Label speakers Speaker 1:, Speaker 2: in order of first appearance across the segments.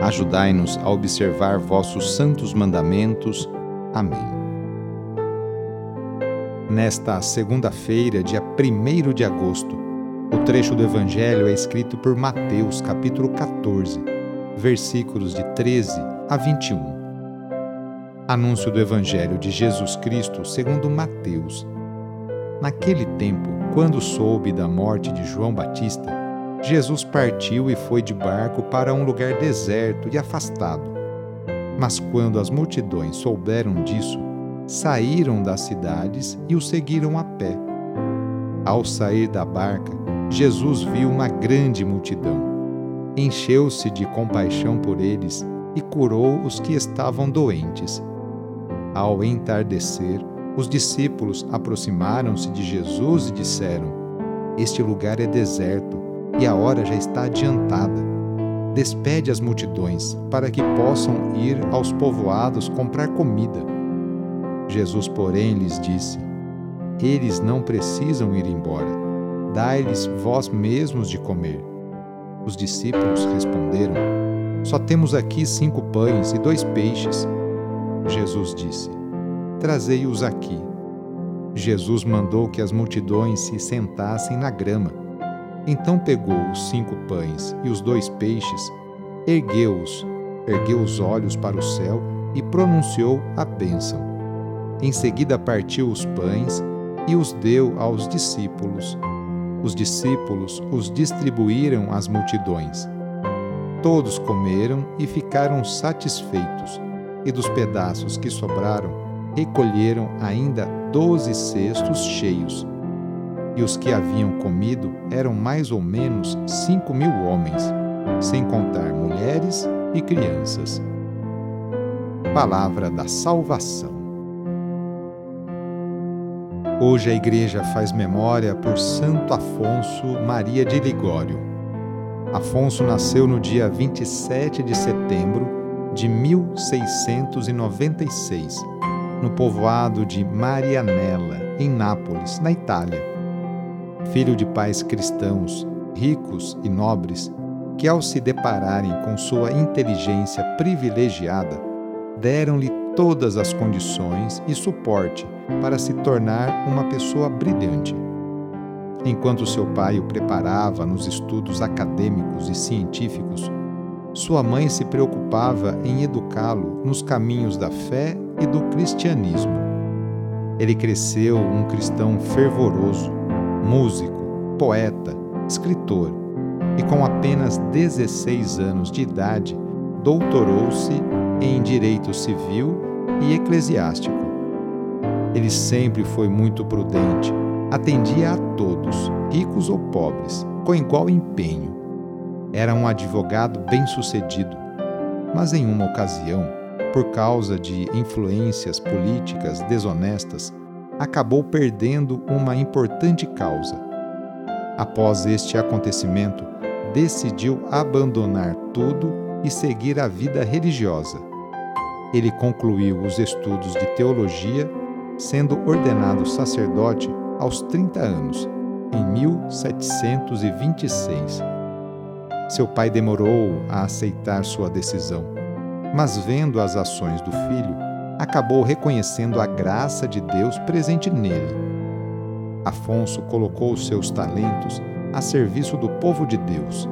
Speaker 1: Ajudai-nos a observar vossos santos mandamentos. Amém. Nesta segunda-feira, dia 1 de agosto, o trecho do Evangelho é escrito por Mateus, capítulo 14, versículos de 13 a 21. Anúncio do Evangelho de Jesus Cristo segundo Mateus. Naquele tempo, quando soube da morte de João Batista, Jesus partiu e foi de barco para um lugar deserto e afastado. Mas quando as multidões souberam disso, saíram das cidades e o seguiram a pé. Ao sair da barca, Jesus viu uma grande multidão. Encheu-se de compaixão por eles e curou os que estavam doentes. Ao entardecer, os discípulos aproximaram-se de Jesus e disseram: Este lugar é deserto e a hora já está adiantada. Despede as multidões, para que possam ir aos povoados comprar comida. Jesus, porém, lhes disse: Eles não precisam ir embora. Dai-lhes vós mesmos de comer. Os discípulos responderam: Só temos aqui cinco pães e dois peixes. Jesus disse: Trazei-os aqui. Jesus mandou que as multidões se sentassem na grama então pegou os cinco pães e os dois peixes, ergueu-os, ergueu os olhos para o céu e pronunciou a bênção. Em seguida partiu os pães e os deu aos discípulos. Os discípulos os distribuíram às multidões. Todos comeram e ficaram satisfeitos, e dos pedaços que sobraram, recolheram ainda doze cestos cheios e os que haviam comido eram mais ou menos cinco mil homens, sem contar mulheres e crianças. Palavra da Salvação. Hoje a Igreja faz memória por Santo Afonso Maria de Ligório. Afonso nasceu no dia 27 de setembro de 1696, no povoado de Marianella, em Nápoles, na Itália filho de pais cristãos, ricos e nobres, que ao se depararem com sua inteligência privilegiada, deram-lhe todas as condições e suporte para se tornar uma pessoa brilhante. Enquanto seu pai o preparava nos estudos acadêmicos e científicos, sua mãe se preocupava em educá-lo nos caminhos da fé e do cristianismo. Ele cresceu um cristão fervoroso, músico, poeta, escritor e, com apenas 16 anos de idade, doutorou-se em direito civil e eclesiástico. Ele sempre foi muito prudente, atendia a todos, ricos ou pobres, com igual empenho. Era um advogado bem-sucedido, mas em uma ocasião, por causa de influências políticas desonestas, acabou perdendo uma importante causa. Após este acontecimento, decidiu abandonar tudo e seguir a vida religiosa. Ele concluiu os estudos de teologia, sendo ordenado sacerdote aos 30 anos, em 1726. Seu pai demorou a aceitar sua decisão, mas vendo as ações do filho, acabou reconhecendo a graça de Deus presente nele. Afonso colocou os seus talentos a serviço do povo de Deus.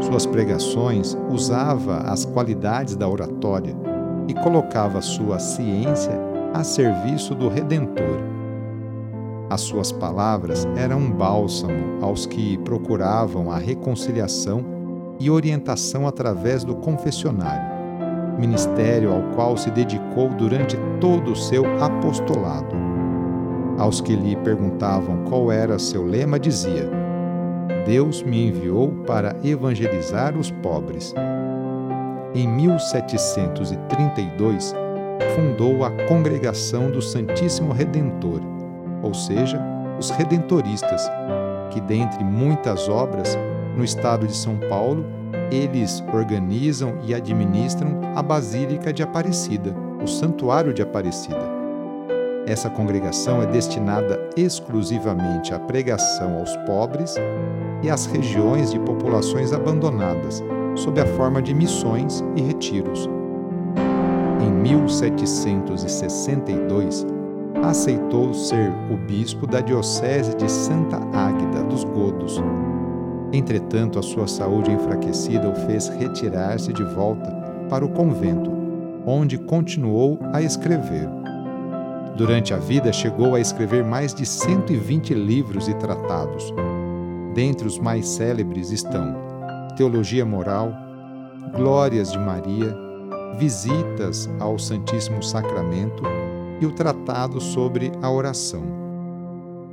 Speaker 1: Suas pregações usava as qualidades da oratória, e colocava sua ciência a serviço do Redentor. As suas palavras eram um bálsamo aos que procuravam a reconciliação e orientação através do confessionário, ministério ao qual se dedicou durante todo o seu apostolado. Aos que lhe perguntavam qual era seu lema, dizia: Deus me enviou para evangelizar os pobres. Em 1732, fundou a Congregação do Santíssimo Redentor, ou seja, os Redentoristas, que, dentre muitas obras, no estado de São Paulo, eles organizam e administram a Basílica de Aparecida, o Santuário de Aparecida. Essa congregação é destinada exclusivamente à pregação aos pobres e às regiões de populações abandonadas, sob a forma de missões e retiros. Em 1762, aceitou ser o bispo da Diocese de Santa Águeda dos Godos. Entretanto, a sua saúde enfraquecida o fez retirar-se de volta para o convento, onde continuou a escrever. Durante a vida, chegou a escrever mais de 120 livros e tratados. Dentre os mais célebres estão Teologia Moral, Glórias de Maria, Visitas ao Santíssimo Sacramento e o Tratado sobre a Oração.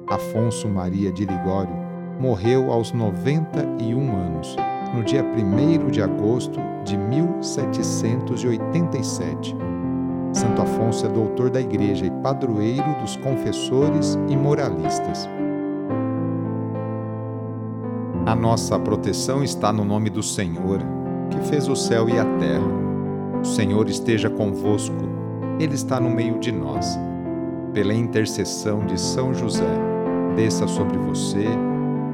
Speaker 1: Afonso Maria de Ligório morreu aos 91 anos, no dia 1 de agosto de 1787 Santo Afonso é doutor da Igreja e padroeiro dos confessores e moralistas. A nossa proteção está no nome do Senhor, que fez o céu e a terra. O Senhor esteja convosco, Ele está no meio de nós. Pela intercessão de São José, desça sobre você,